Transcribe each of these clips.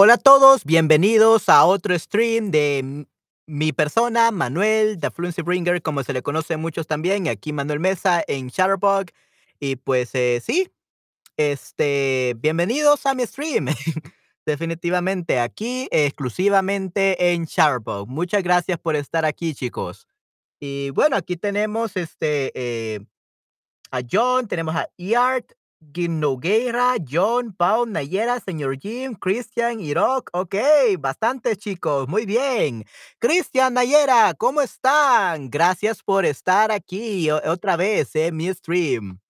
Hola a todos, bienvenidos a otro stream de mi persona, Manuel, The Fluency Bringer, como se le conoce a muchos también, aquí Manuel Mesa en Shutterbug. Y pues eh, sí, este, bienvenidos a mi stream. Definitivamente aquí, exclusivamente en Shutterbug. Muchas gracias por estar aquí, chicos. Y bueno, aquí tenemos este eh, a John, tenemos a Gin Nogueira, John, Paul, Nayera, señor Jim, Christian, Irok. Ok, bastantes chicos, muy bien. Christian, Nayera, ¿cómo están? Gracias por estar aquí otra vez en mi stream.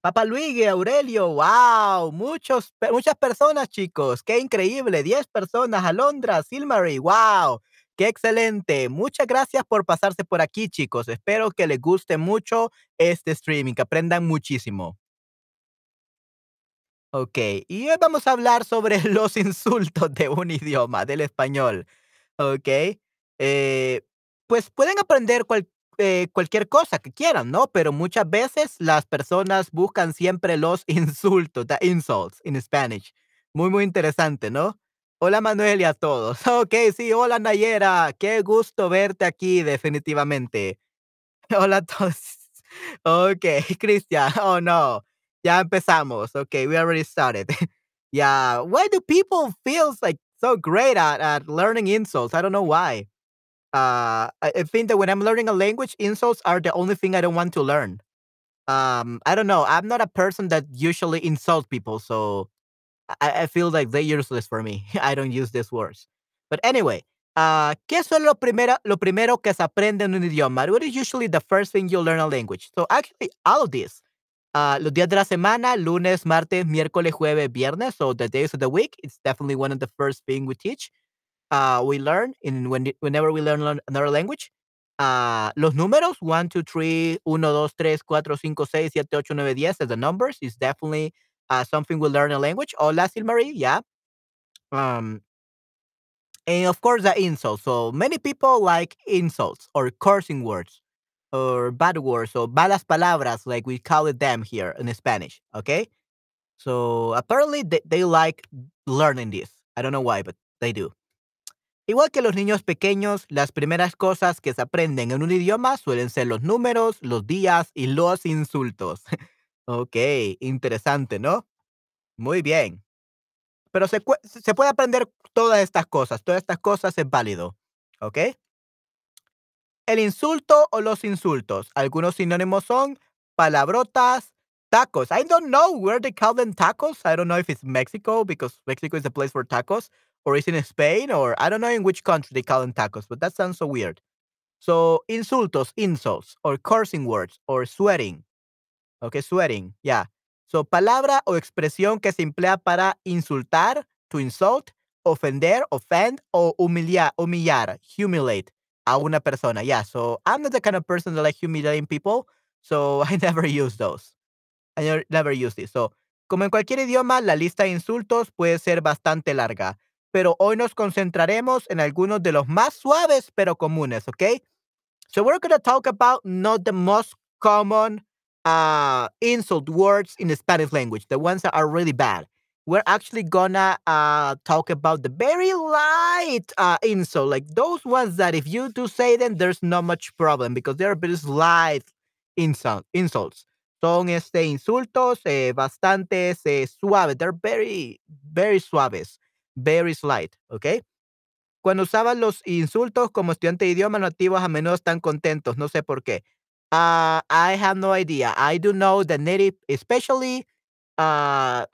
Papa Luigi, Aurelio, wow, muchos, muchas personas, chicos, qué increíble, 10 personas, Alondra, Silmary, wow, qué excelente. Muchas gracias por pasarse por aquí, chicos. Espero que les guste mucho este streaming, que aprendan muchísimo. Ok, y hoy vamos a hablar sobre los insultos de un idioma, del español. Ok, eh, pues pueden aprender cual- eh, cualquier cosa que quieran, ¿no? Pero muchas veces las personas buscan siempre los insultos, the insults in Spanish. Muy, muy interesante, ¿no? Hola Manuel y a todos. Ok, sí, hola Nayera, qué gusto verte aquí definitivamente. Hola a todos. Okay, Christian. Oh no. Ya empezamos. Okay, we already started. yeah. Why do people feel like so great at, at learning insults? I don't know why. Uh, I, think that when I'm learning a language, insults are the only thing I don't want to learn. Um, I don't know. I'm not a person that usually insults people, so I, I feel like they're useless for me. I don't use these words. But anyway, uh, ¿qué es lo primero, lo primero que se aprende en un idioma? What is usually the first thing you learn a language? So actually, all of this. Uh, los días de la semana, lunes, martes, miércoles, jueves, viernes. So the days of the week, it's definitely one of the first thing we teach. Uh, we learn in when, whenever we learn another language. Uh, los números, 1, 2, 3, 1, 2, 3, 4, 5, 6, 7, 8, 9, 10, as the numbers is definitely something we learn in language. Hola, Silmarie, yeah. Um, and of course, the insults. So many people like insults or cursing words or bad words or malas palabras, like we call it them here in Spanish. Okay. So apparently they, they like learning this. I don't know why, but they do. Igual que los niños pequeños, las primeras cosas que se aprenden en un idioma suelen ser los números, los días y los insultos. ok, interesante, ¿no? Muy bien. Pero se, puede aprender todas estas cosas, todas estas cosas es válido. ¿Ok? El insulto o los insultos. Algunos sinónimos son palabrotas, tacos. I don't know where they call them tacos. I don't know if it's Mexico because Mexico is the place for tacos, or is in Spain, or I don't know in which country they call them tacos, but that sounds so weird. So, insultos, insults, or cursing words, or swearing. Okay, swearing. Yeah. So, palabra o expresión que se emplea para insultar, to insult, ofender, offend, o humillar, humillar, humiliate a una persona. Yeah. So, I'm not the kind of person that like humiliating people. So, I never use those. I never, use this. So, como en cualquier idioma, la lista de insultos puede ser bastante larga. Pero hoy nos concentraremos en algunos de los más suaves pero comunes, ¿ok? So we're going to talk about not the most common uh, insult words in the Spanish language, the ones that are really bad. We're actually gonna uh, talk about the very light uh, like those ones that if you do say them, there's not much problem because they're very light insult, insults. Son este insultos eh, bastante eh, suaves. They're very, very suaves, very slight, okay? Cuando usaban los insultos como estudiantes de idiomas nativos, a menudo están contentos, no sé por qué. Uh, I have no idea. I do know that native, especially uh,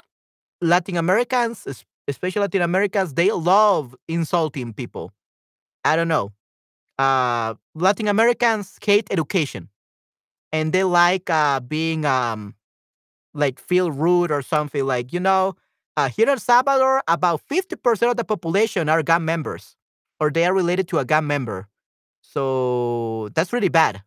Latin Americans, especially Latin Americans, they love insulting people. I don't know. Uh, Latin Americans hate education, and they like uh, being um, like feel rude or something. Like you know, uh, here in Salvador, about fifty percent of the population are gang members, or they are related to a gang member. So that's really bad.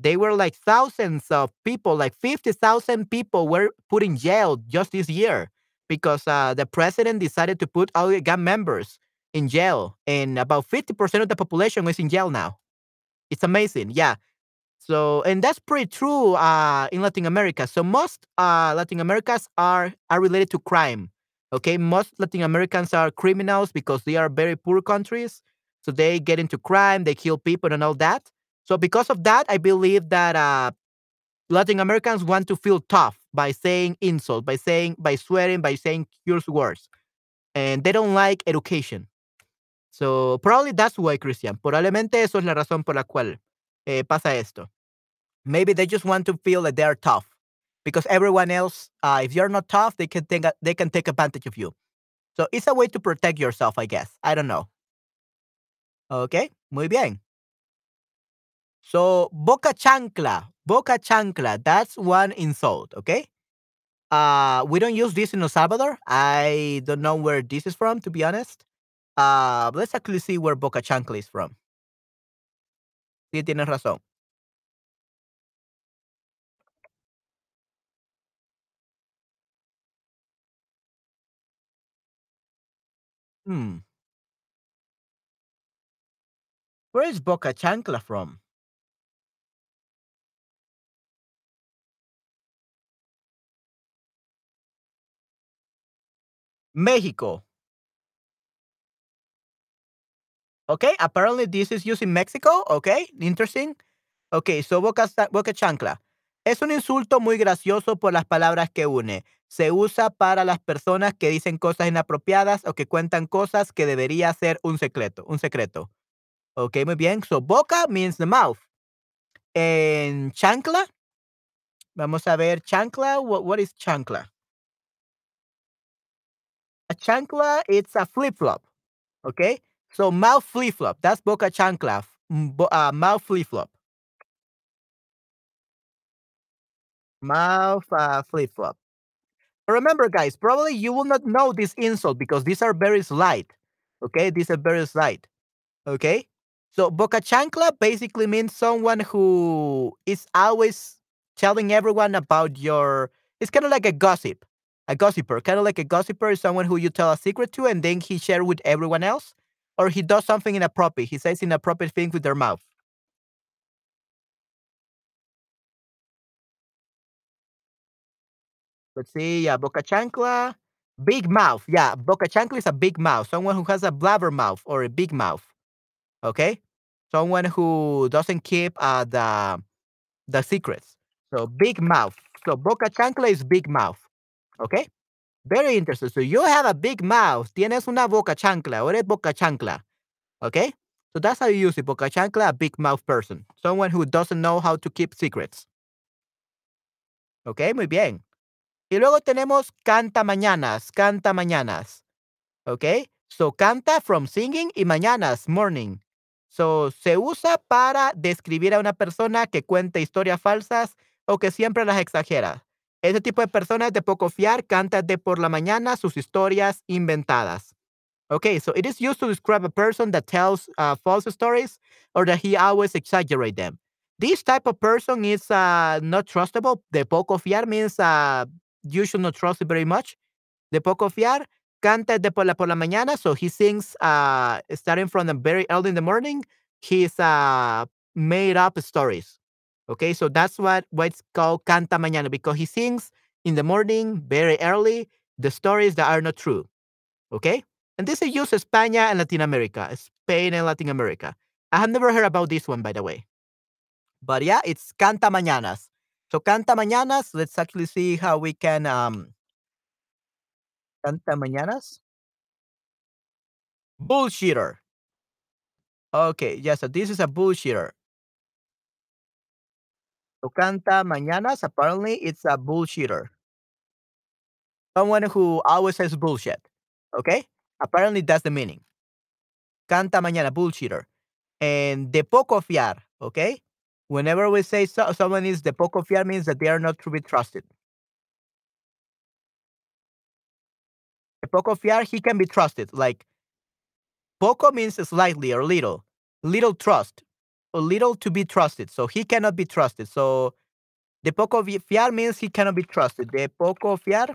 They were like thousands of people, like 50,000 people were put in jail just this year because uh, the president decided to put all the gang members in jail. And about 50% of the population is in jail now. It's amazing. Yeah. So, and that's pretty true uh, in Latin America. So most uh, Latin Americas are are related to crime. Okay, most Latin Americans are criminals because they are very poor countries. So they get into crime, they kill people and all that. So because of that, I believe that uh, Latin Americans want to feel tough by saying insults, by saying, by swearing, by saying curse words, and they don't like education. So probably that's why, Christian. Probablemente eso es la razón por la cual eh, pasa esto. Maybe they just want to feel that they are tough because everyone else, uh, if you're not tough, they can take they can take advantage of you. So it's a way to protect yourself, I guess. I don't know. Okay, muy bien. So boca chancla, boca chancla. That's one insult. Okay. Uh, we don't use this in El Salvador. I don't know where this is from, to be honest. Uh, let's actually see where boca chancla is from. Sí, tienes razón. Hmm. Where is boca chancla from? Mexico. Okay, apparently this is used in Mexico. Okay, interesting. Okay, so boca, boca chancla. Es un insulto muy gracioso por las palabras que une. Se usa para las personas que dicen cosas inapropiadas o que cuentan cosas que debería ser un secreto. Un secreto. Okay, muy bien. So boca means the mouth. En chancla, vamos a ver chancla. What, what is chancla? A chancla, it's a flip flop. Okay, so mouth flip flop. That's boca chancla. Uh, mouth flip flop. Mouth uh, flip flop. Remember, guys, probably you will not know this insult because these are very slight. Okay, these are very slight. Okay, so boca chancla basically means someone who is always telling everyone about your. It's kind of like a gossip, a gossiper. Kind of like a gossiper is someone who you tell a secret to and then he share with everyone else, or he does something inappropriate. He says inappropriate things with their mouth. Let's see. Yeah, boca chancla, big mouth. Yeah, boca chancla is a big mouth. Someone who has a blabber mouth or a big mouth. Okay, someone who doesn't keep uh, the the secrets. So big mouth. So boca chancla is big mouth. Okay, very interesting. So you have a big mouth. Tienes una boca chancla. Or eres boca chancla. Okay, so that's how you use it. Boca chancla, a big mouth person. Someone who doesn't know how to keep secrets. Okay, muy bien. Y luego tenemos canta mañanas, canta mañanas. ¿Ok? So canta from singing y mañanas, morning. So se usa para describir a una persona que cuenta historias falsas o que siempre las exagera. Ese tipo de personas de poco fiar canta de por la mañana sus historias inventadas. Okay, so it is used to describe a person that tells uh, false stories or that he always exaggerate them. This type of person is uh, not trustable. De poco fiar means uh, you should not trust it very much. De poco fiar, canta de por la, por la mañana, so he sings uh, starting from the very early in the morning. He's uh, made up stories. Okay, so that's what, what it's called canta mañana because he sings in the morning very early the stories that are not true. Okay, and this is used in Spain and Latin America, Spain and Latin America. I have never heard about this one, by the way. But yeah, it's canta mañanas. So canta mañanas. Let's actually see how we can um canta mañanas. Bullshitter. Okay, yeah, so this is a bullshitter. Canta mañanas, apparently it's a bullshitter. Someone who always says bullshit. Okay? Apparently that's the meaning. Canta mañana, bullshitter. And de poco fiar, okay? Whenever we say so, someone is de poco fiar means that they are not to be trusted. De poco fiar, he can be trusted. Like poco means slightly or little, little trust, or little to be trusted. So he cannot be trusted. So de poco fiar means he cannot be trusted. De poco fiar,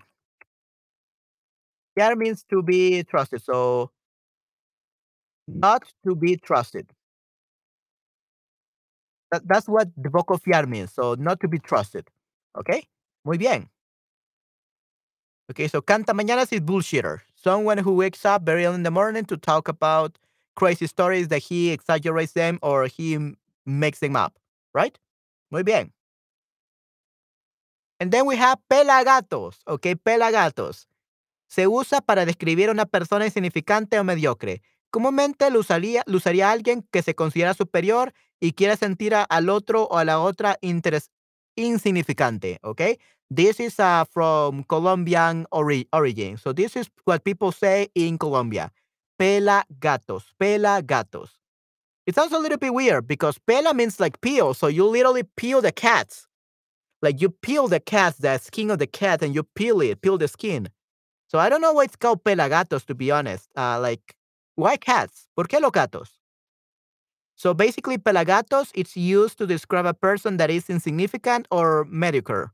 fiar means to be trusted. So not to be trusted. That, that's what the vocal fiar means. So not to be trusted. Okay? Muy bien. Okay, so cantamañanas is bullshitter. Someone who wakes up very early in the morning to talk about crazy stories that he exaggerates them or he makes them up, right? Muy bien. And then we have pelagatos, okay, pelagatos. Se usa para describir a una persona insignificante o mediocre. Comúnmente lo usaría, alguien que se considera superior y quiere sentir a, al otro o a la otra interes, insignificante, okay? This is uh, from Colombian ori origin. So this is what people say in Colombia. Pela gatos, pela gatos. It sounds a little bit weird because pela means like peel. So you literally peel the cats. Like you peel the cat, the skin of the cat, and you peel it, peel the skin. So I don't know why it's called pelagatos, to be honest. Uh, like, why cats? ¿Por qué los gatos? So basically, pelagatos, it's used to describe a person that is insignificant or mediocre.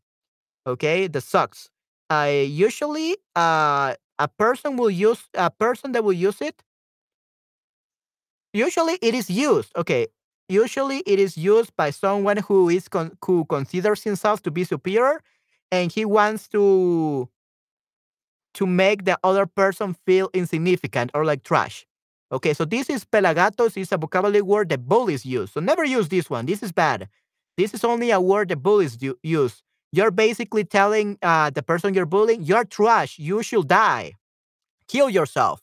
Okay, the sucks. Uh, usually, uh, a person will use a person that will use it. Usually, it is used. Okay, usually it is used by someone who is con- who considers himself to be superior, and he wants to to make the other person feel insignificant or like trash. Okay, so this is pelagatos is a vocabulary word that bullies use. So never use this one. This is bad. This is only a word that bullies use. You're basically telling uh, the person you're bullying, you're trash. You should die. Kill yourself.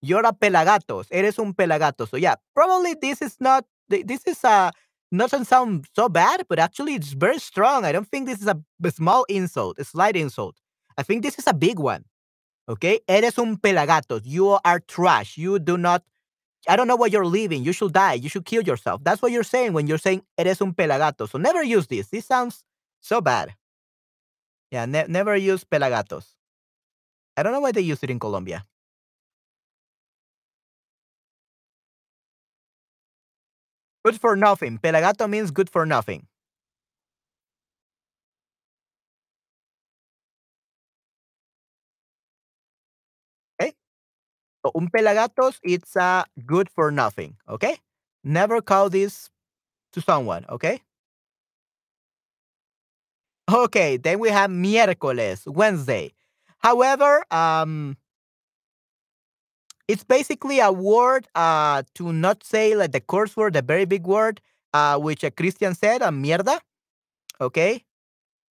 You're a pelagatos. Eres un pelagato. So yeah, probably this is not. This is a doesn't sound so bad, but actually it's very strong. I don't think this is a, a small insult, a slight insult. I think this is a big one. Okay? Eres un pelagatos. You are trash. You do not. I don't know what you're living. You should die. You should kill yourself. That's what you're saying when you're saying eres un pelagato. So never use this. This sounds so bad. Yeah, ne- never use pelagatos. I don't know why they use it in Colombia. Good for nothing. Pelagato means good for nothing. Okay? So un pelagatos, it's uh, good for nothing. Okay? Never call this to someone. Okay? Okay, then we have miércoles, Wednesday. However, um, it's basically a word uh, to not say like the curse word, the very big word, uh, which a Christian said, a mierda. Okay.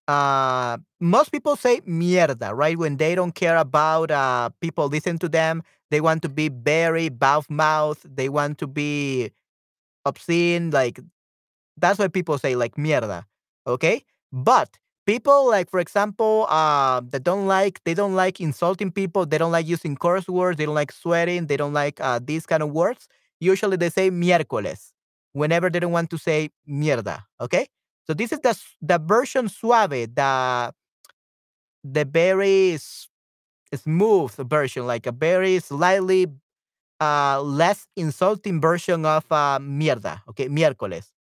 Uh, most people say mierda, right? When they don't care about uh, people listen to them, they want to be very mouth mouth. They want to be obscene. Like that's why people say like mierda. Okay. But people like for example uh that don't like they don't like insulting people they don't like using curse words they don't like swearing they don't like uh, these kind of words usually they say miércoles whenever they don't want to say mierda okay? So this is the the version suave the the very smooth version like a very slightly uh less insulting version of uh, mierda okay miércoles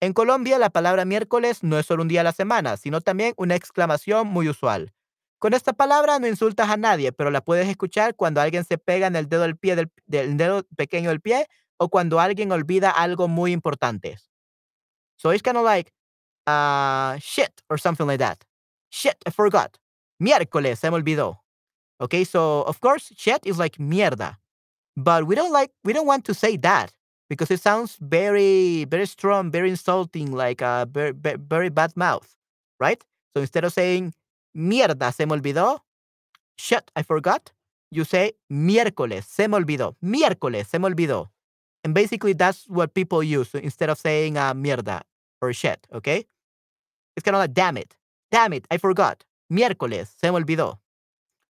En Colombia, la palabra miércoles no es solo un día a la semana, sino también una exclamación muy usual. Con esta palabra no insultas a nadie, pero la puedes escuchar cuando alguien se pega en el dedo del pie del, del dedo pequeño del pie o cuando alguien olvida algo muy importante. So it's kind of like uh, shit or something like that. Shit, I forgot. Miércoles, se me olvidó. Okay, so of course, shit is like mierda, but we don't like we don't want to say that because it sounds very, very strong, very insulting, like a very, very bad mouth, right? So instead of saying mierda, se me olvidó, shit, I forgot, you say miércoles, se me olvidó, miércoles, se me olvidó. And basically, that's what people use instead of saying uh, mierda or shit, okay? It's kind of like, damn it, damn it, I forgot, miércoles, se me olvidó.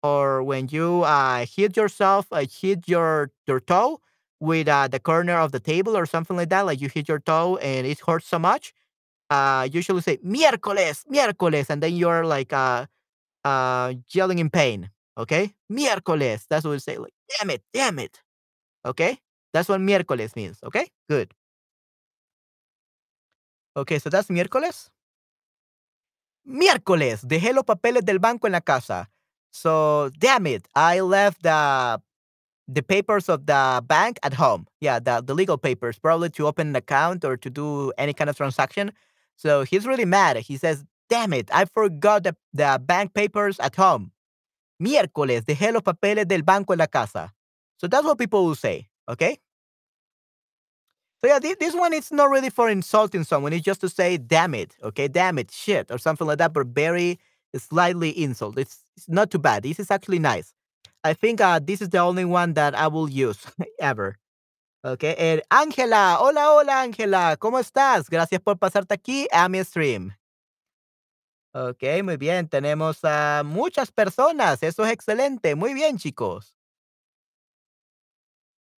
Or when you uh, hit yourself, uh, hit your, your toe, with uh, the corner of the table or something like that, like you hit your toe and it hurts so much, uh, usually say miércoles, miércoles, and then you're like uh, uh, yelling in pain. Okay, miércoles. That's what we say. Like, damn it, damn it. Okay, that's what miércoles means. Okay, good. Okay, so that's miércoles. Miércoles, dejé los papeles del banco en la casa. So, damn it, I left the the papers of the bank at home. Yeah, the, the legal papers, probably to open an account or to do any kind of transaction. So he's really mad. He says, Damn it, I forgot the, the bank papers at home. Miércoles dejé los papeles del banco en la casa. So that's what people will say. Okay. So yeah, this, one is not really for insulting someone. It's just to say, damn it, okay, damn it, shit, or something like that, but very slightly insult. It's, it's not too bad. This is actually nice. I think uh, this is the only one that I will use ever. Okay, and Ángela, hola, hola, Ángela, ¿cómo estás? Gracias por pasarte aquí a mi stream. Ok, muy bien, tenemos muchas personas, eso es excelente, muy bien, chicos.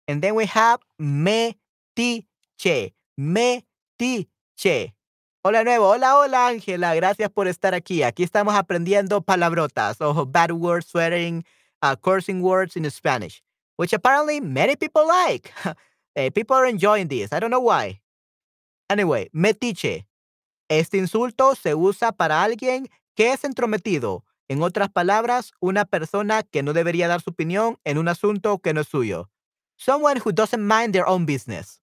And then we have Metiche, Metiche. Hola nuevo, hola, hola Ángela, gracias por estar aquí. Aquí estamos aprendiendo palabrotas, o bad words, swearing, uh, cursing words in Spanish, which apparently many people like. Eh, people are enjoying this. I don't know why. Anyway, metiche. Este insulto se usa para alguien que es entrometido. En otras palabras, una persona que no debería dar su opinión en un asunto que no es suyo. Someone who doesn't mind their own business.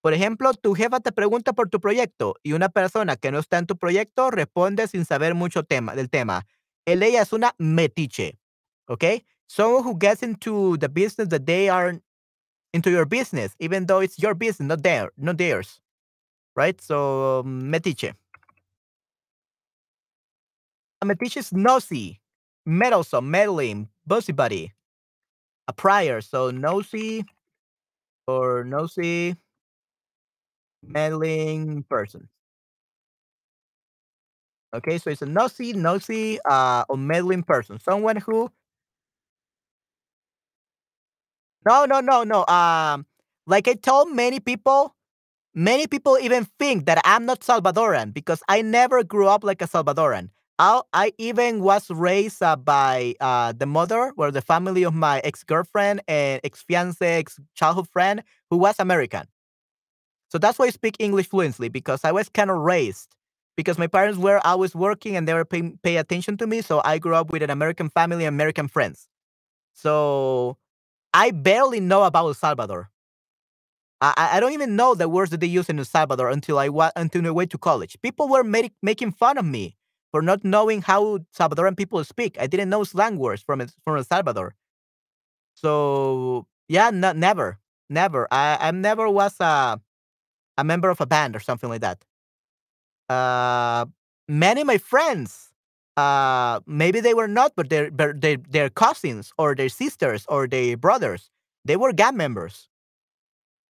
Por ejemplo, tu jefa te pregunta por tu proyecto y una persona que no está en tu proyecto responde sin saber mucho tema, del tema. El ella es una metiche. ¿Ok? Someone who gets into the business that they are into your business, even though it's your business, not their, not theirs. Right? So metiche. A metiche is nosy, meddlesome, meddling, busybody. A prior, so nosy or nosy meddling person. Okay, so it's a nosy, nosy, uh, or meddling person. Someone who No, no, no, no. Um, like I told many people, many people even think that I'm not Salvadoran because I never grew up like a Salvadoran. I, I even was raised uh, by uh, the mother or the family of my ex girlfriend and ex fiance, ex childhood friend who was American. So that's why I speak English fluently because I was kind of raised because my parents were always working and they were paying pay attention to me. So I grew up with an American family, and American friends. So I barely know about El Salvador. I, I don't even know the words that they use in El Salvador until I wa- until I went to college. People were make, making fun of me for not knowing how Salvadoran people speak. I didn't know slang words from from El Salvador. So yeah, never, never. I I never was a a member of a band or something like that. Uh, many of my friends uh, maybe they were not, but their their their cousins or their sisters or their brothers, they were gang members.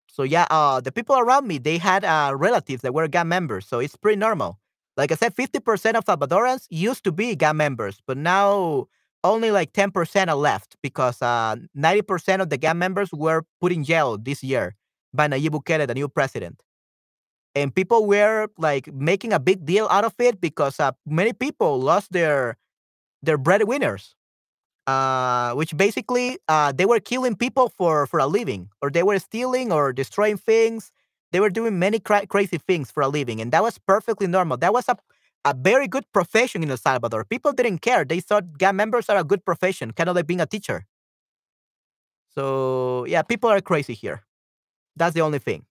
So yeah, uh, the people around me, they had uh, relatives that were gang members, so it's pretty normal. Like I said, fifty percent of Salvadorans used to be gang members, but now only like ten percent are left because uh, ninety percent of the gang members were put in jail this year by Nayib Bukele, the new president and people were like making a big deal out of it because uh, many people lost their their breadwinners uh, which basically uh, they were killing people for for a living or they were stealing or destroying things. They were doing many cra- crazy things for a living and that was perfectly normal. That was a, a very good profession in el salvador. People didn't care. They thought gang members are a good profession kind of like being a teacher. So yeah people are crazy here. That's the only thing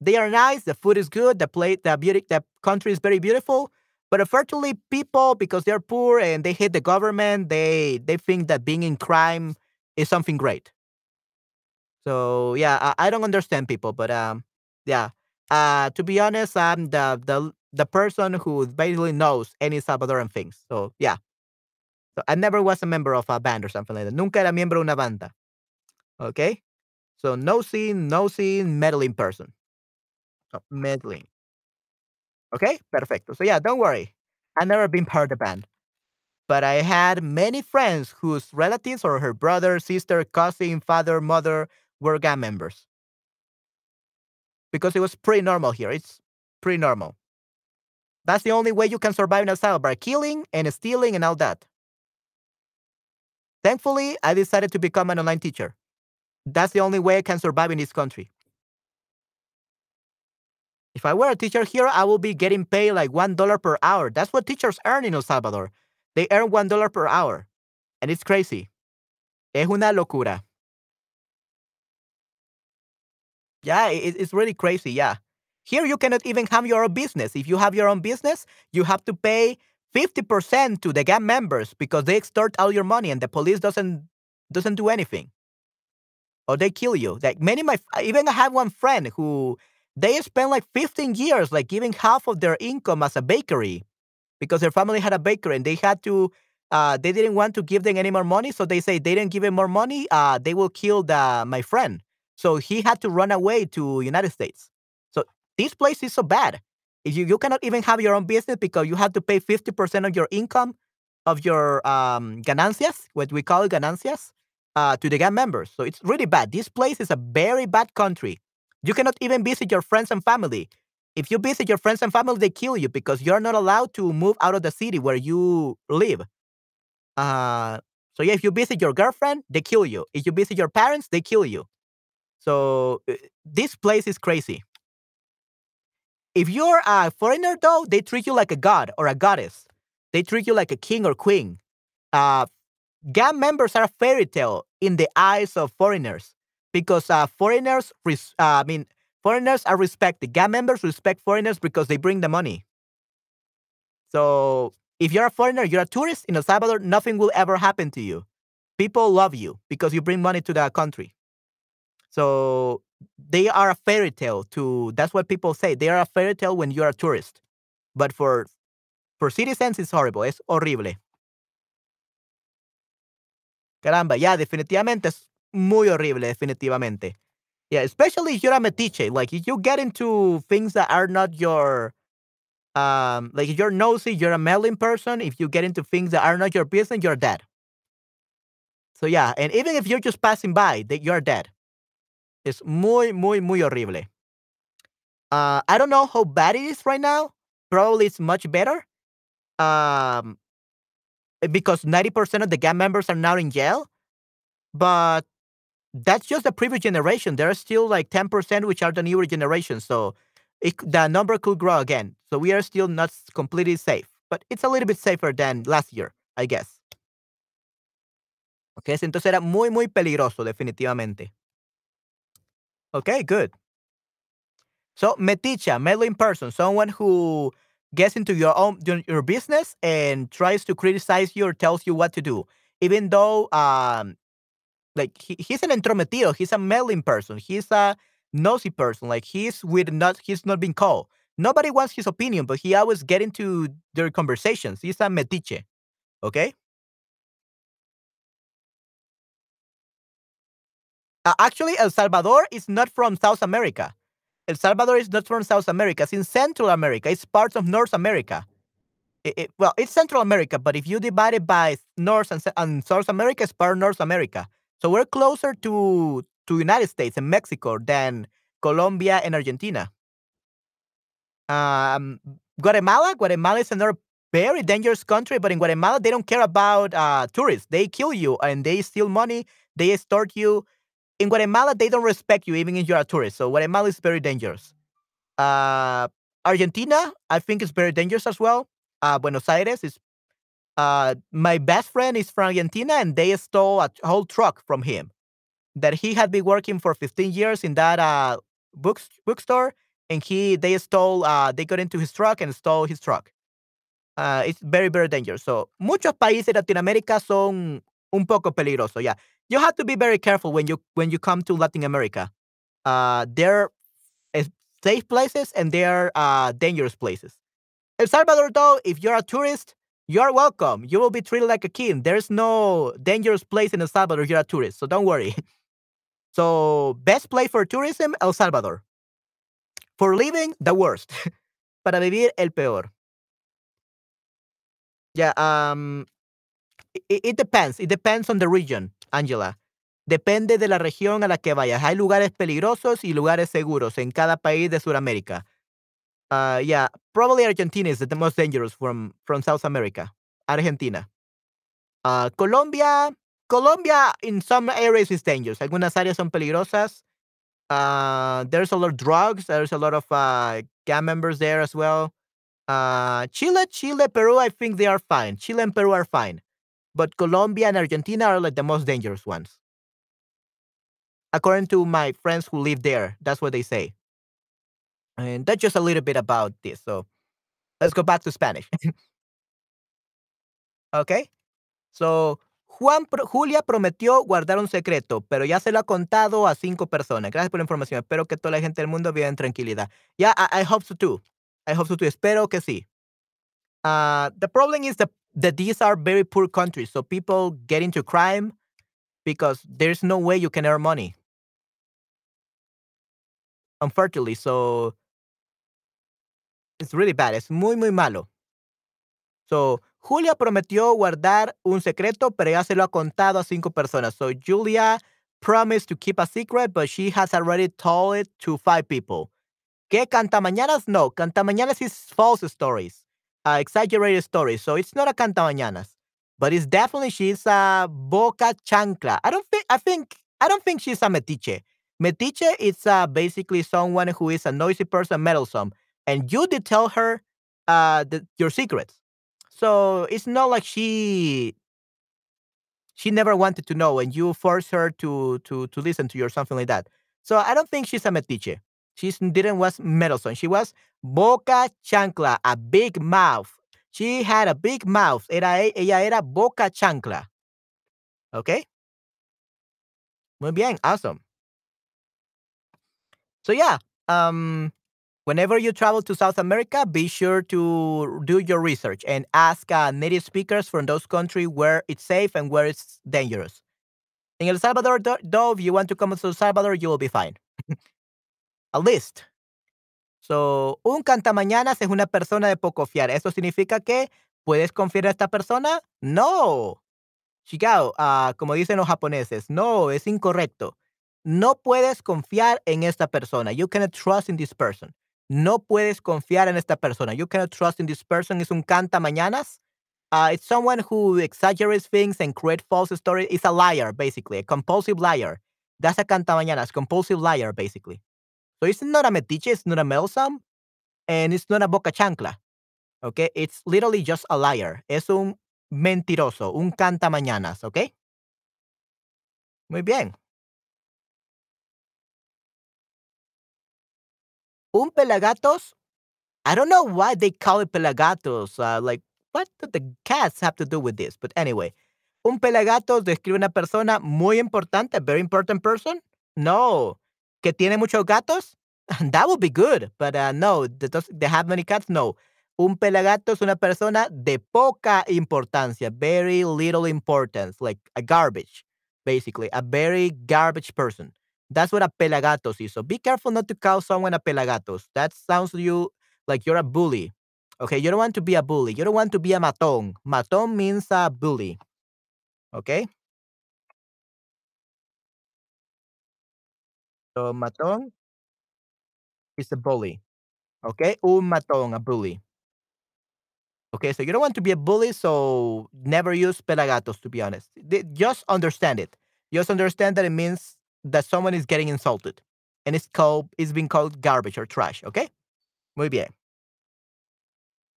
they are nice. The food is good. The plate, the beauty, the country is very beautiful. But unfortunately, people because they're poor and they hate the government, they they think that being in crime is something great. So yeah, I, I don't understand people, but um, yeah. Uh, to be honest, I'm the the the person who basically knows any Salvadoran things. So yeah. So I never was a member of a band or something like that. Nunca era miembro de una banda. Okay. So no scene, no scene, meddling person. So meddling. Okay, perfecto. So yeah, don't worry. I've never been part of the band. But I had many friends whose relatives or her brother, sister, cousin, father, mother were gang members. Because it was pretty normal here. It's pretty normal. That's the only way you can survive in El Salvador, by killing and stealing and all that. Thankfully, I decided to become an online teacher. That's the only way I can survive in this country. If I were a teacher here, I would be getting paid like one dollar per hour. That's what teachers earn in El Salvador. They earn one dollar per hour, and it's crazy. Es una locura. Yeah, it's really crazy. Yeah. Here, you cannot even have your own business. If you have your own business, you have to pay 50% to the gang members because they extort all your money and the police doesn't doesn't do anything or they kill you like many my even I have one friend who they spent like 15 years like giving half of their income as a bakery because their family had a bakery and they had to uh, they didn't want to give them any more money so they say they didn't give him more money uh, they will kill the my friend. So he had to run away to united states. So this place is so bad. If you, you cannot even have your own business because you have to pay 50% of your income of your um, ganancias what we call ganancias uh, to the gang members. So it's really bad. This place is a very bad country you cannot even visit your friends and family if you visit your friends and family, they kill you because you're not allowed to move out of the city where you live. Uh, so yeah, if you visit your girlfriend, they kill you. If you visit your parents, they kill you. So uh, this place is crazy. If you're a foreigner, though, they treat you like a god or a goddess. They treat you like a king or queen. Uh, gang members are a fairy tale in the eyes of foreigners because uh, foreigners, res- uh, I mean, Foreigners are respected. Gang members respect foreigners because they bring the money. So if you're a foreigner, you're a tourist in El Salvador, nothing will ever happen to you. People love you because you bring money to the country. So they are a fairy tale to that's what people say. They are a fairy tale when you're a tourist. But for for citizens it's horrible. Es horrible. Caramba, ya, definitivamente muy horrible, definitivamente. Yeah, especially if you're a metiche. Like if you get into things that are not your um like if you're nosy, you're a meddling person, if you get into things that are not your business, you're dead. So yeah, and even if you're just passing by, that you're dead. It's muy, muy, muy horrible. Uh, I don't know how bad it is right now. Probably it's much better. Um, because 90% of the gang members are now in jail. But that's just the previous generation. There are still like 10% which are the newer generation. So it, the number could grow again. So we are still not completely safe, but it's a little bit safer than last year, I guess. Okay, entonces era muy, muy peligroso, definitivamente. Okay, good. So, meticha, meddling person, someone who gets into your own your business and tries to criticize you or tells you what to do, even though um, like he, he's an entrometido. He's a meddling person. He's a nosy person. Like he's with not he's not being called. Nobody wants his opinion, but he always get into their conversations. He's a metiche. Okay. Uh, actually, El Salvador is not from South America. El Salvador is not from South America. It's in Central America. It's part of North America. It, it, well, it's Central America, but if you divide it by North and, and South America, it's part of North America. So we're closer to to United States and Mexico than Colombia and Argentina. Um, Guatemala, Guatemala is another very dangerous country, but in Guatemala they don't care about uh, tourists. They kill you and they steal money. They extort you. In Guatemala, they don't respect you even if you're a tourist. So Guatemala is very dangerous. Uh, Argentina, I think, is very dangerous as well. Uh, Buenos Aires is uh, my best friend is from Argentina, and they stole a whole truck from him. That he had been working for 15 years in that uh, book bookstore, and he they stole. Uh, they got into his truck and stole his truck. Uh, it's very very dangerous. So muchos países de Latinoamérica son un poco peligrosos. Yeah, you have to be very careful when you when you come to Latin America. Uh, they're safe places and they're uh, dangerous places. El Salvador, though, if you're a tourist, you're welcome. You will be treated like a king. There's no dangerous place in El Salvador. You're a tourist, so don't worry. So, best place for tourism, El Salvador. For living, the worst. Para vivir, el peor. Yeah, um, it, it depends. It depends on the region, Angela. Depende de la región a la que vayas. Hay lugares peligrosos y lugares seguros en cada país de Sudamérica. Uh, yeah, probably Argentina is the most dangerous from from South America. Argentina. Uh, Colombia, Colombia in some areas is dangerous. Algunas áreas son peligrosas. Uh, there's a lot of drugs. There's a lot of uh, gang members there as well. Uh, Chile, Chile, Peru, I think they are fine. Chile and Peru are fine. But Colombia and Argentina are like the most dangerous ones. According to my friends who live there, that's what they say. And that's just a little bit about this. So let's go back to Spanish. Okay. So, Juan Julia prometió guardar un secreto, pero ya se lo ha contado a cinco personas. Gracias por la información. Espero que toda la gente del mundo viva en tranquilidad. Yeah, I I hope so too. I hope so too. Espero que sí. Uh, the problem is that that these are very poor countries, so people get into crime because there's no way you can earn money. Unfortunately, so it's really bad. Es muy, muy malo. So, Julia prometió guardar un secreto, pero ya se lo ha contado a cinco personas. So, Julia promised to keep a secret, but she has already told it to five people. ¿Qué cantamañanas? No, cantamañanas is false stories, uh, exaggerated stories. So it's not a cantamañanas, but it's definitely she's a boca chancla. I don't think I think I don't think she's a metiche. Metiche is uh, basically someone who is a noisy person, meddlesome, and you did tell her uh, the, your secrets. So it's not like she she never wanted to know and you force her to to to listen to you or something like that. So I don't think she's a metiche. She didn't was meddlesome. She was boca chancla, a big mouth. She had a big mouth. Era, ella era boca chancla. Okay? Muy bien, awesome. So yeah, um Whenever you travel to South America, be sure to do your research and ask uh, native speakers from those countries where it's safe and where it's dangerous. In El Salvador, though, if you want to come to El Salvador, you will be fine. At least. So, un cantamañanas es una persona de poco fiar. ¿Eso significa que puedes confiar en esta persona? No. Chigao, uh, como dicen los japoneses, no, es incorrecto. No puedes confiar en esta persona. You cannot trust in this person. No puedes confiar en esta persona. You cannot trust in this person. Es un canta mañanas. Uh, it's someone who exaggerates things and create false stories. It's a liar, basically, a compulsive liar. That's a canta mañanas, compulsive liar, basically. So it's not a metiche, it's not a meddlesome, and it's not a boca chancla. Okay, it's literally just a liar. Es un mentiroso, un canta mañanas. Okay. Muy bien. Un pelagatos, I don't know why they call it pelagatos. Uh, like, what do the cats have to do with this? But anyway, un pelagatos describe una persona muy importante, a very important person. No, que tiene muchos gatos. That would be good, but uh, no, does, they have many cats. No, un pelagato es una persona de poca importancia, very little importance, like a garbage, basically, a very garbage person. That's what a pelagatos is. So be careful not to call someone a pelagatos. That sounds to you like you're a bully. Okay, you don't want to be a bully. You don't want to be a matón. Matón means a bully. Okay? So matón is a bully. Okay? Un matón, a bully. Okay, so you don't want to be a bully, so never use pelagatos, to be honest. Just understand it. Just understand that it means that someone is getting insulted and it's called it's being called garbage or trash, okay? Muy bien.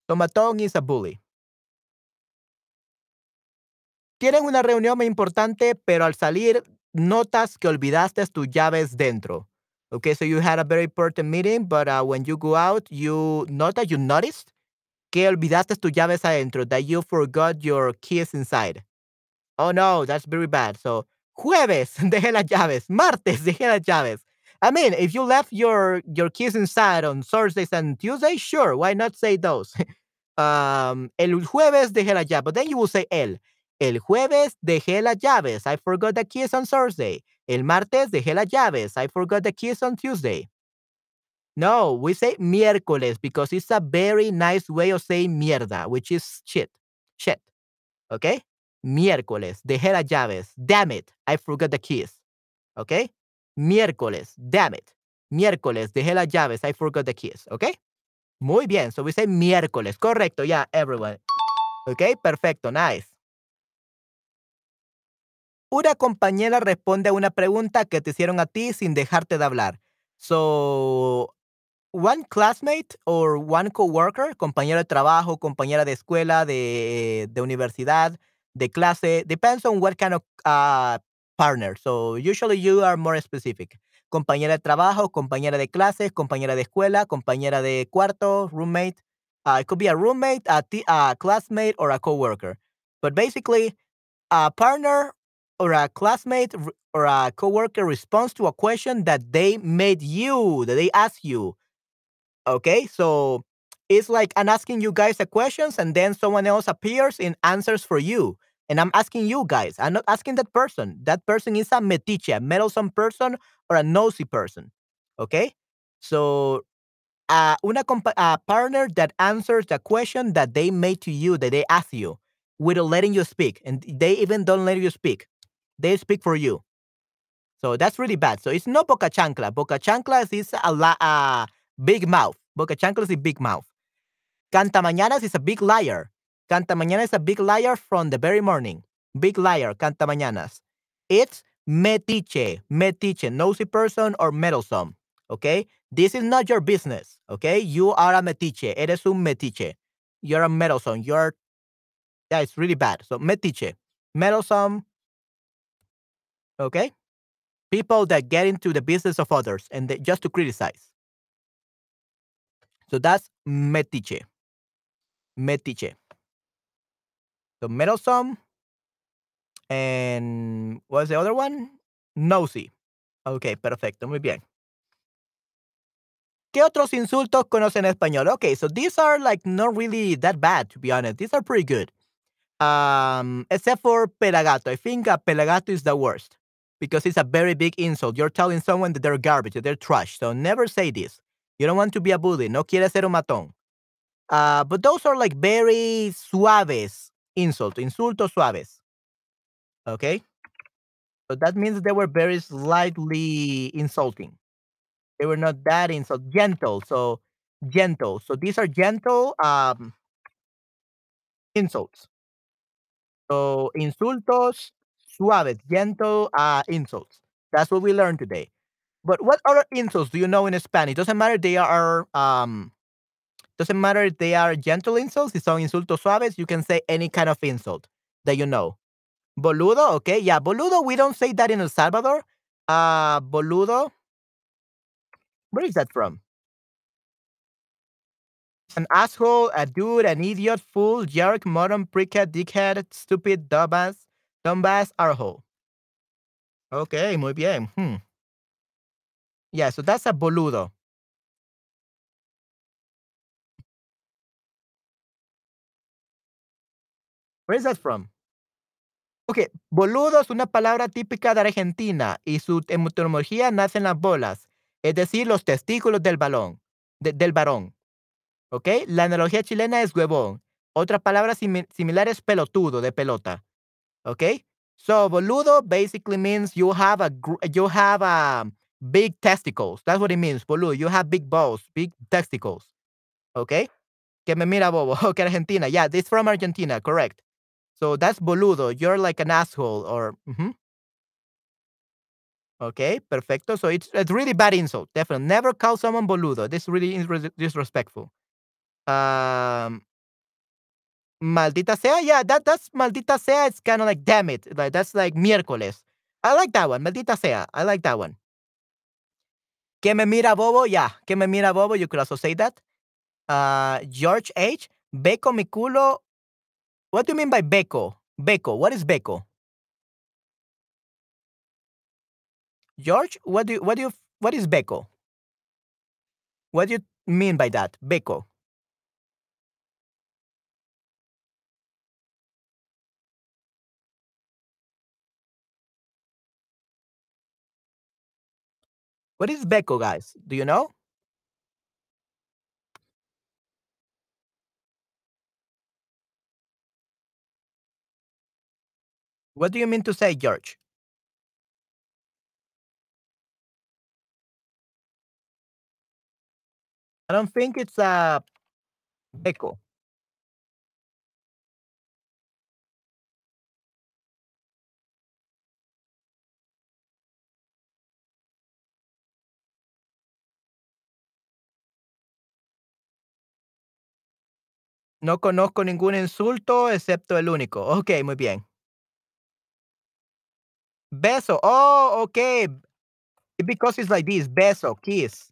Tomatón is a bully. Tienen una reunión muy importante, pero al salir notas que olvidaste tus llaves dentro. Okay, so you had a very important meeting, but uh, when you go out, you note that you noticed que olvidaste tus llaves adentro, that you forgot your keys inside. Oh no, that's very bad. So Jueves, dejé las llaves. Martes, dejé las llaves. I mean, if you left your your keys inside on Thursdays and Tuesdays, sure, why not say those? um, el jueves dejé las llaves. But then you will say el. El jueves dejé las llaves. I forgot the keys on Thursday. El martes dejé las llaves. I forgot the keys on Tuesday. No, we say miércoles because it's a very nice way of saying mierda, which is shit. Shit. Okay? Miércoles, dejé las llaves. Damn it, I forgot the keys. ¿Ok? Miércoles, damn it. Miércoles, dejé las llaves. I forgot the keys. ¿Ok? Muy bien. So we say miércoles. Correcto. Yeah, everyone. ¿Ok? Perfecto. Nice. Una compañera responde a una pregunta que te hicieron a ti sin dejarte de hablar. So, one classmate or one coworker, compañero de trabajo, compañera de escuela, de, de universidad, de clase. Depends on what kind of uh, partner. So usually you are more specific. Compañera de trabajo, compañera de clase, compañera de escuela, compañera de cuarto, roommate. Uh, it could be a roommate, a, a classmate, or a coworker. But basically, a partner or a classmate or a coworker responds to a question that they made you, that they ask you. Okay, so it's like I'm asking you guys the questions, and then someone else appears and answers for you. And I'm asking you guys. I'm not asking that person. That person is a metiche, a meddlesome person, or a nosy person. Okay, so uh, una a partner that answers the question that they made to you, that they asked you, without letting you speak, and they even don't let you speak. They speak for you. So that's really bad. So it's not boca chancla. Boca chanclas is a la- uh, big mouth. Boca chanclas is a big mouth. Cantamañanas is a big liar. Canta Mañanas is a big liar from the very morning. Big liar, Canta Mañanas. It's metiche, metiche, nosy person or meddlesome. Okay? This is not your business. Okay? You are a metiche. Eres un metiche. You're a meddlesome. You're, yeah, it's really bad. So metiche, meddlesome. Okay? People that get into the business of others and they, just to criticize. So that's metiche. Metiche. So meddlesome, and what's the other one? Nosy. Ok, perfecto, muy bien. ¿Qué otros insultos conocen en español? Okay, so these are like not really that bad, to be honest. These are pretty good. Um, except for pelagato. I think uh, pelagato is the worst because it's a very big insult. You're telling someone that they're garbage, that they're trash. So never say this. You don't want to be a bully. No quieres ser un matón. Uh, but those are like very suaves insult, insultos suaves. Okay? So that means they were very slightly insulting. They were not that insult gentle. So gentle. So these are gentle um insults. So insultos suaves, gentle uh insults. That's what we learned today. But what other insults do you know in Spanish? Doesn't matter they are um doesn't matter if they are gentle insults, if son insultos suaves, you can say any kind of insult that you know. Boludo, okay, yeah, boludo, we don't say that in El Salvador. Uh boludo, where is that from? An asshole, a dude, an idiot, fool, jerk, moron, prickhead, dickhead, stupid, dumbass, dumbass, arhole. Okay, muy bien. Hmm. Yeah, so that's a boludo. Where is that from? Okay, boludo es una palabra típica de Argentina y su etimología nace en las bolas, es decir, los testículos del balón, de- del varón. ¿Ok? La analogía chilena es huevón. Otra palabra simi- similar es pelotudo, de pelota. ¿Ok? So, boludo basically means you have a you have a big testicles. That's what it means, boludo. You have big balls, big testicles. ¿Ok? Que me mira bobo. Okay, Argentina. Yeah, this from Argentina, correct. So that's boludo. You're like an asshole or mhm. Okay, perfecto. So it's it's really bad insult. Definitely. Never call someone boludo. This really is really disrespectful. Um Maldita sea, yeah, that that's maldita sea. It's kind of like damn it, like that's like miércoles. I like that one, maldita sea. I like that one. Que me mira bobo, yeah, que me mira bobo. You could also say that. Uh, George H. Beco mi culo. What do you mean by beco? Beco. What is beco? George, what do you, what do you what is beco? What do you mean by that? Beco. What is beco, guys? Do you know? What do you mean to say, George? I don't think it's uh beco. No conozco ningún insulto excepto el único. Ok, muy bien. Beso. Oh, okay. Because it's like this. Beso, kiss.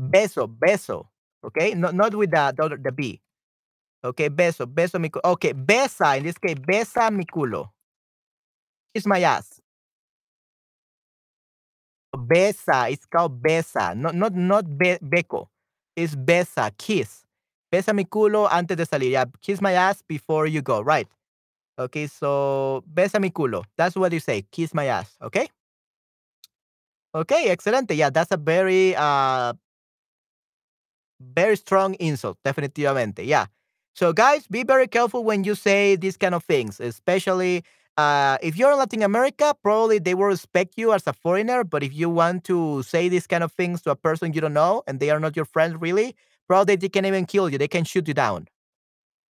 Beso, beso. Okay? Not not with the the, the B. Okay, beso, beso mi culo. Okay, besa, in this case, besa mi culo. Kiss my ass. Besa, it's called besa, not not not be beco. It's besa, kiss. Besa mi culo antes de salir. Yeah, kiss my ass before you go, right? Okay, so besa mi culo. That's what you say. Kiss my ass. Okay? Okay, excelente. Yeah, that's a very uh very strong insult, definitivamente. Yeah. So guys, be very careful when you say these kind of things, especially uh, if you're in Latin America, probably they will respect you as a foreigner. But if you want to say these kind of things to a person you don't know and they are not your friends really, probably they can even kill you. They can shoot you down.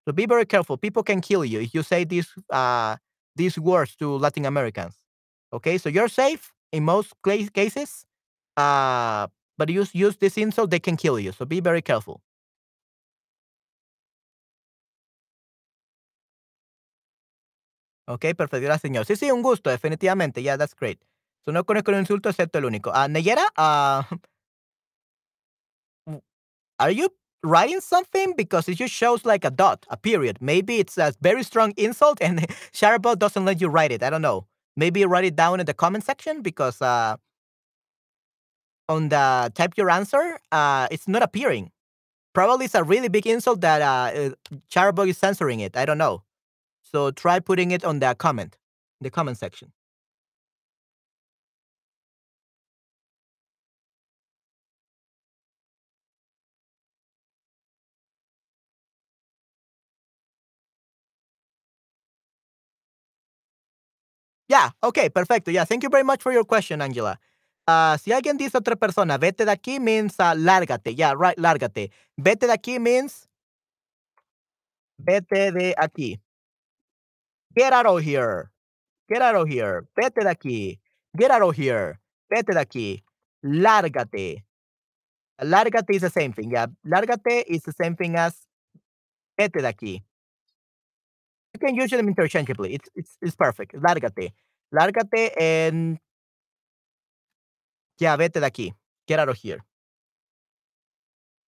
So be very careful. People can kill you if you say these uh, these words to Latin Americans. Okay, so you're safe in most cases. Uh, but use use this insult, they can kill you. So be very careful. Ok, perfecto, gracias, señor. Sí, sí, un gusto, definitivamente. Yeah, that's great. So, no conozco un insulto excepto el único. Ah, Nayera, ah, are you writing something? Because it just shows like a dot, a period. Maybe it's a very strong insult and Sharabot doesn't let you write it. I don't know. Maybe write it down in the comment section because uh, on the type your answer, uh, it's not appearing. Probably it's a really big insult that uh, Charbot is censoring it. I don't know. So try putting it on the comment, the comment section. Yeah, okay, perfecto. Yeah, thank you very much for your question, Angela. Uh, si alguien dice otra persona, vete de aquí means uh, lárgate. Yeah, right, lárgate. Vete de aquí means vete de aquí. Get out of here. Get out of here. Vete de aquí. Get out of here. Vete de aquí. Lárgate. Lárgate is the same thing. Yeah. Lárgate is the same thing as vete de aquí. You can use them interchangeably. It's it's it's perfect. Lárgate. Lárgate and yeah, vete de aquí. Get out of here.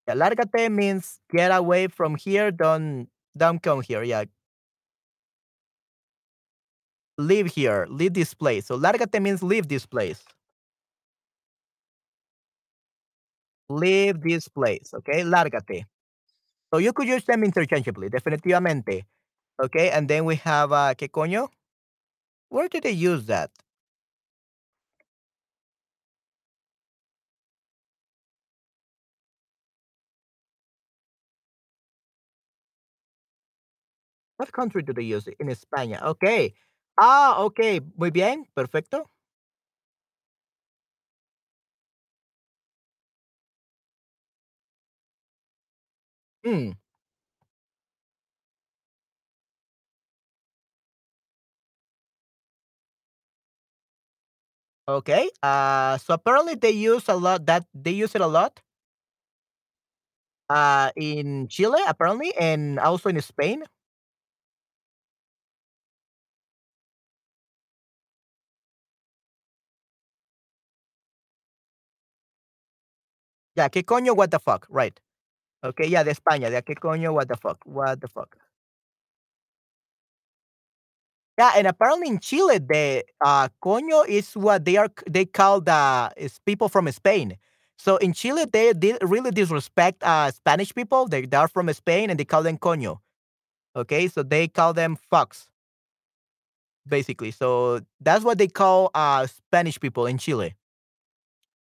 Yeah, lárgate means get away from here. Don't don't come here. Yeah. Leave here. Leave this place. So lárgate means leave this place. Leave this place. Okay. Lárgate. So you could use them interchangeably, definitivamente. Okay. And then we have uh, ¿qué coño? Where did they use that? What country do they use it? In España. Okay. Ah, okay. Muy bien. Perfecto. Mm. Okay. Uh, so apparently they use a lot that they use it a lot. Uh, in Chile, apparently, and also in Spain. Yeah, ¿qué coño? What the fuck? Right. Okay, yeah, de España, de ¿qué coño? What the fuck? What the fuck? Yeah, and apparently in Chile, the uh, coño is what they are they call the is people from Spain. So in Chile, they, they really disrespect uh, Spanish people. They, they are from Spain and they call them coño. Okay, so they call them fucks, basically. So that's what they call uh, Spanish people in Chile.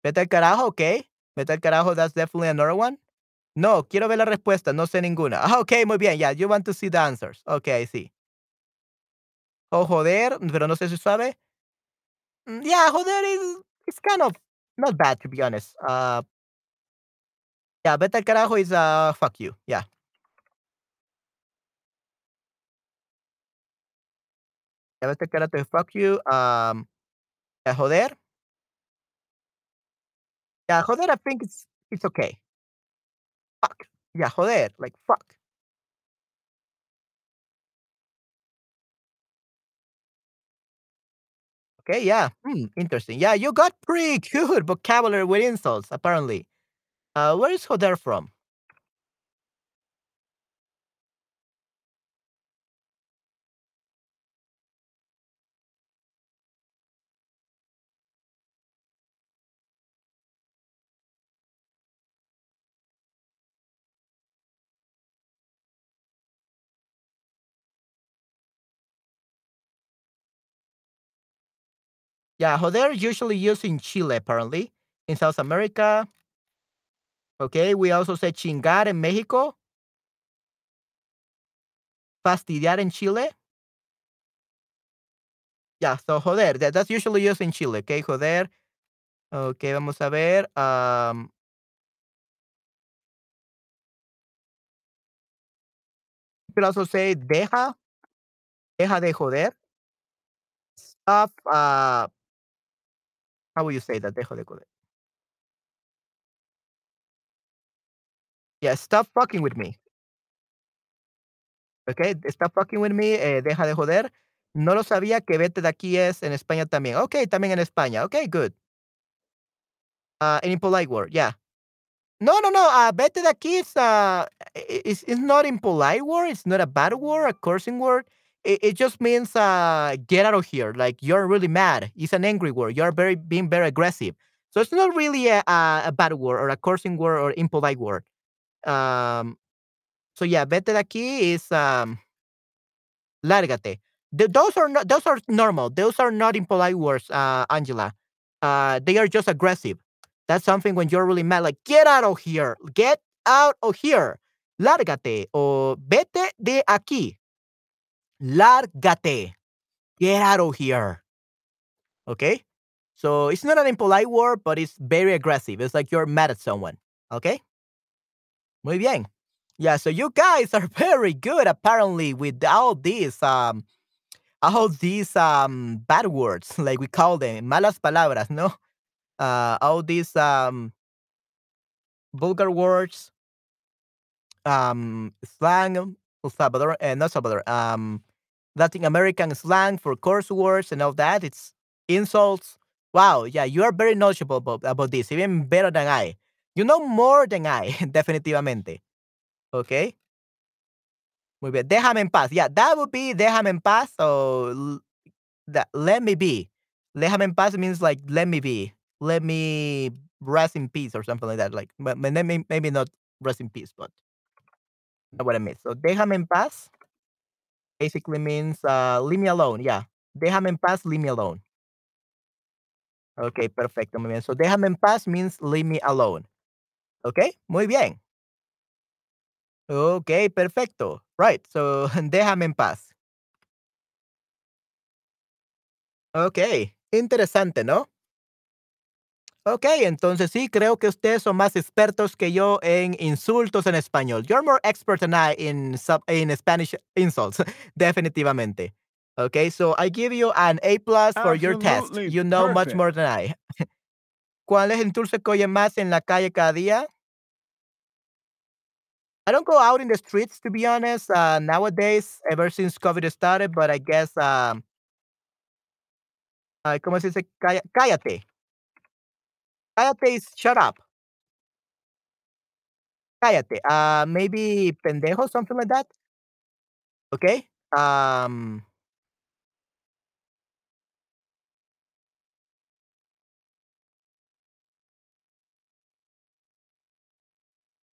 Vete carajo, okay. Vete carajo, that's definitely another one. No, quiero ver la respuesta, no sé ninguna. Ah, ok, muy bien, yeah, you want to see the answers. Okay, I see. O joder, pero no sé si sabe. Mm, yeah, joder is it's kind of not bad to be honest. Uh, yeah, vete al carajo is uh fuck you. Yeah. Yeah, vete al carajo is fuck you. Um, yeah, joder. Yeah, joder, I think it's it's okay. Fuck. Yeah, joder, like fuck. Okay, yeah. Hmm, interesting. Yeah, you got pretty good vocabulary with insults, apparently. Uh, where is joder from? Yeah, joder usually used in Chile, apparently. In South America. Okay, we also say chingar in Mexico. Fastidiar in Chile. Yeah, so joder, that, that's usually used in Chile, okay, joder. Okay, vamos a ver. Um, you could also say deja, deja de joder. Stop, uh, how will you say that? Deja de joder. Yeah, stop fucking with me. Okay, stop fucking with me, eh, deja de joder. No lo sabía que vete de aquí es en España también. Okay, también en España. Okay, good. Uh, in polite word, yeah. No, no, no. Uh, vete de aquí is uh, it's, it's not impolite word. It's not a bad word, a cursing word. It, it just means uh, get out of here. Like you're really mad. It's an angry word. You're very being very aggressive. So it's not really a, a, bad word or a cursing word or impolite word. Um, so yeah, vete de aquí is um, lárgate. Th- those are not those are normal. Those are not impolite words, uh, Angela. Uh, they are just aggressive. That's something when you're really mad, like get out of here, get out of here, lárgate or vete de aquí, lárgate, get out of here. Okay, so it's not an impolite word, but it's very aggressive. It's like you're mad at someone. Okay, muy bien. Yeah, so you guys are very good apparently with all these um all these um bad words, like we call them, malas palabras, no? Uh all these um vulgar words, um slang, El Salvador, uh, not Salvador, um Latin American slang for curse words and all that. It's insults. Wow, yeah, you are very knowledgeable about, about this, even better than I. You know more than I, definitivamente. Okay. Muy bien. Déjame en paz. Yeah, that would be déjame en paz l- that let me be. Déjame en paz means like let me be. Let me rest in peace or something like that. Like maybe maybe not rest in peace, but what I mean. So déjame en paz basically means uh leave me alone. Yeah. Déjame en paz, leave me alone. Okay, perfecto. Muy bien. So déjame en paz means leave me alone. Okay, muy bien. Okay, perfecto. Right. So déjame en paz. Okay, interesante, ¿no? Ok, entonces sí, creo que ustedes son más expertos que yo en insultos en español. You're more expert than I in, sub, in Spanish insults, definitivamente. Okay, so I give you an A plus for your test. You know much more than I. ¿Cuál es el dulce que oye más en la calle cada día? I don't go out in the streets, to be honest, uh, nowadays, ever since COVID started, but I guess, um, uh, ¿cómo se dice? Cállate. Cállate is shut up. Cállate. Uh, maybe pendejo, something like that. Okay. Um,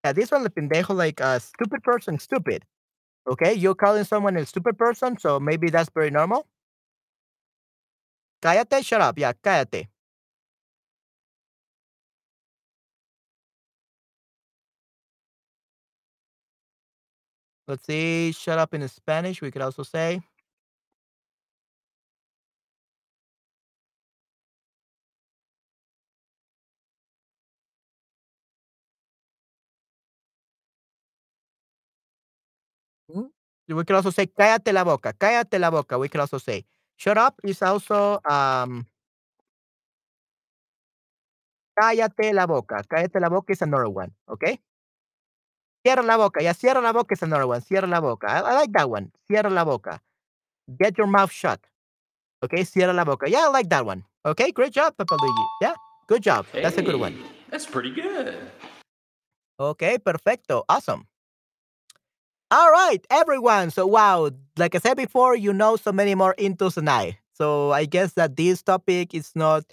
yeah, this one, the pendejo, like a stupid person, stupid. Okay, you're calling someone a stupid person, so maybe that's very normal. Cállate, shut up. Yeah, cállate. Let's see, shut up in Spanish. We could also say. Mhm. We could also say cállate la boca. Cállate la boca. We could also say shut up is also um cállate la boca. Cállate la boca is another one. Okay. Cierra la boca. Yeah, cierra la boca is another one. Cierra la boca. I, I like that one. Cierra la boca. Get your mouth shut. Okay, cierra la boca. Yeah, I like that one. Okay, great job, Papa Luigi. Yeah, good job. That's a good one. That's pretty good. Okay, perfecto. Awesome. All right, everyone. So, wow, like I said before, you know so many more intos than I. So, I guess that this topic is not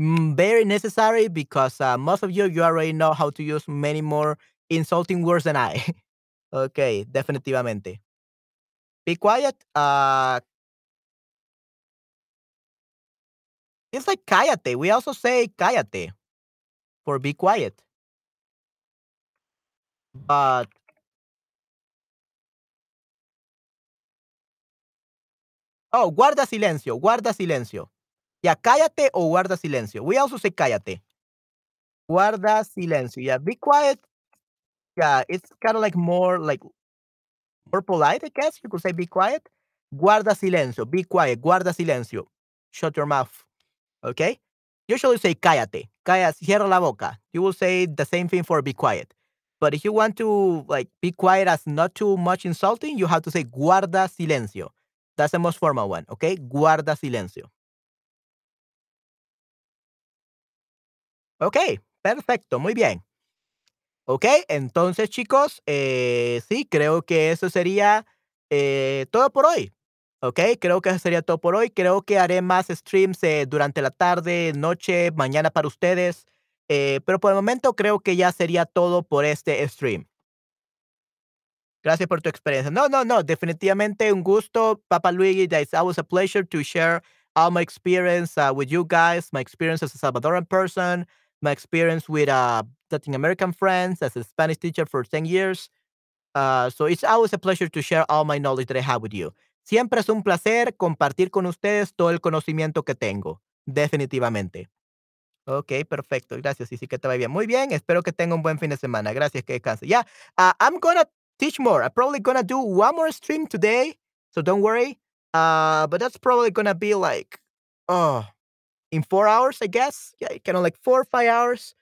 mm, very necessary because uh, most of you, you already know how to use many more insulting words than I. okay, definitivamente. Be quiet. Uh, It's like cállate. We also say cállate for be quiet. But Oh, guarda silencio, guarda silencio. Yeah, cállate o guarda silencio. We also say cállate. Guarda silencio. Yeah, be quiet. Yeah, it's kinda like more like more polite, I guess you could say be quiet. Guarda silencio, be quiet, guarda silencio. Shut your mouth. Okay? Usually say cállate. Calla, cierra la boca. You will say the same thing for be quiet. But if you want to like be quiet as not too much insulting, you have to say guarda silencio. That's the most formal one, okay? Guarda silencio. Okay, perfecto, muy bien. Okey, entonces, chicos, eh, sí, creo que eso sería, eh, todo por hoy. Okey, creo que eso sería todo por hoy. Creo que haré más streams, eh, durante la tarde, noche, mañana para ustedes, pero por el momento creo que ya sería todo por este stream. Gracias por tu experiencia. No, no, no, definitivamente un gusto, Papa Luigi. It's always a pleasure to share all my experience uh, with you guys, my experience as a Salvadoran person, my experience with uh, Latin American friends, as a Spanish teacher for 10 years. Uh, so it's always a pleasure to share all my knowledge that I have with you. Siempre es un placer compartir con ustedes todo el conocimiento que tengo, definitivamente. Ok, perfecto. Gracias, y sí que te vaya bien. Muy bien, espero que tenga un buen fin de semana. Gracias, que descanse. Yeah, uh, I'm gonna teach more. I'm probably gonna do one more stream today, so don't worry. Uh, but that's probably gonna be like, oh, in 4 hours, I guess. Yeah, kinda like 4 or 5 hours.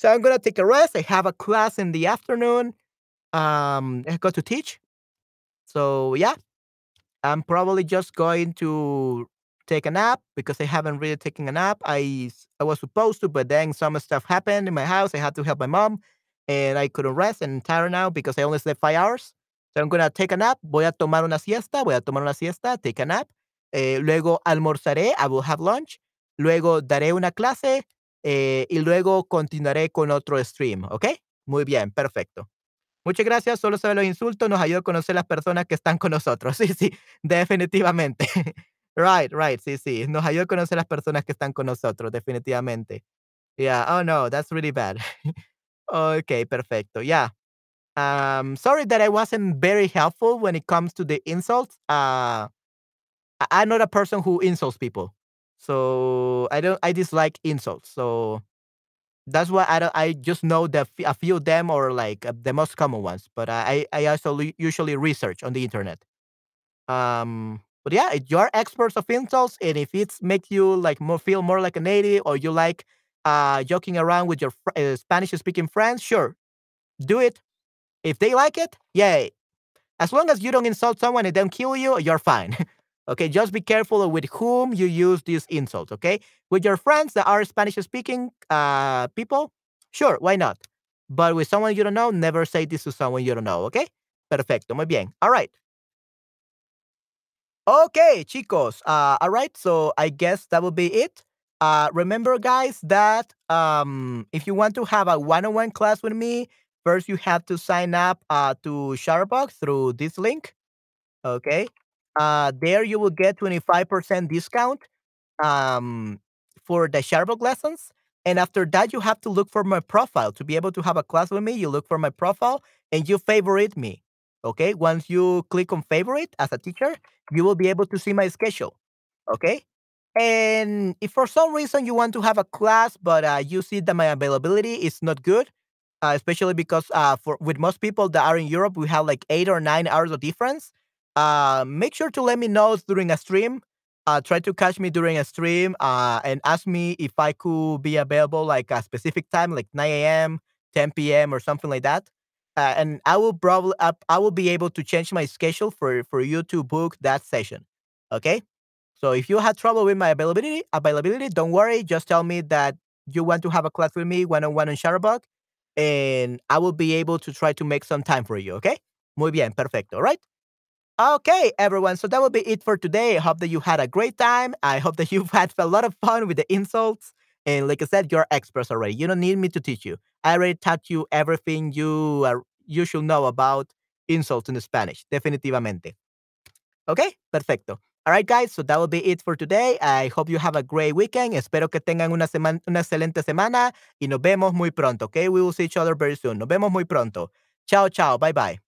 So I'm gonna take a rest. I have a class in the afternoon. Um, I got to teach. So, yeah, I'm probably just going to take a nap because I haven't really taken a nap. I I was supposed to, but then some stuff happened in my house. I had to help my mom, and I couldn't rest, and I'm tired now because I only slept 5 hours. So I'm gonna take a nap. Voy a tomar una siesta, voy a tomar una siesta, take a nap. Eh, luego almorzaré, I will have lunch. Luego daré una clase, eh, y luego continuaré con otro stream, ¿okey? Muy bien, perfecto. Muchas gracias. Solo saber los insultos nos ayuda a conocer las personas que están con nosotros. Sí, sí, definitivamente. Right, right. Sí, sí. Nos ayuda a conocer las personas que están con nosotros, definitivamente. Yeah. Oh, no, that's really bad. Okey, perfecto. Yeah. Um, sorry that I wasn't very helpful when it comes to the insults. Uh, I'm not a person who insults people. So, I don't I dislike insults. So, that's why I don't I just know the a few of them or like uh, the most common ones, but I I also usually research on the internet. Um, but yeah, if you're experts of insults and if it's make you like more feel more like a native or you like uh joking around with your uh, Spanish speaking friends, sure, do it. If they like it, yay. As long as you don't insult someone and don't kill you, you're fine. Okay, just be careful with whom you use these insults, okay? With your friends that are Spanish speaking uh people, sure, why not? But with someone you don't know, never say this to someone you don't know, okay? Perfecto, muy bien. All right. Okay, chicos. Uh, all right. So I guess that will be it. Uh, remember, guys, that um, if you want to have a one-on-one class with me, first you have to sign up uh, to Chatterbug through this link. Okay. Uh, there you will get 25% discount um, for the Chatterbug lessons. And after that, you have to look for my profile to be able to have a class with me. You look for my profile and you favorite me. Okay. Once you click on favorite as a teacher, you will be able to see my schedule. Okay. And if for some reason you want to have a class, but uh, you see that my availability is not good, uh, especially because uh, for with most people that are in Europe, we have like eight or nine hours of difference. Uh, make sure to let me know during a stream. Uh, try to catch me during a stream uh, and ask me if I could be available like a specific time, like 9 a.m., 10 p.m., or something like that. Uh, and I will probably uh, I will be able to change my schedule for for you to book that session. Okay. So if you had trouble with my availability, availability, don't worry. Just tell me that you want to have a class with me one on one on Chatterbug, and I will be able to try to make some time for you. Okay. Muy bien, perfecto. All right. Okay, everyone. So that will be it for today. I hope that you had a great time. I hope that you've had a lot of fun with the insults. And like I said, you're experts already. You don't need me to teach you. I already taught you everything you are you should know about insults in Spanish. Definitivamente. Okay, perfecto. All right, guys, so that will be it for today. I hope you have a great weekend. Espero que tengan una, semana, una excelente semana y nos vemos muy pronto, okay? We will see each other very soon. Nos vemos muy pronto. Chao, chao. Bye, bye.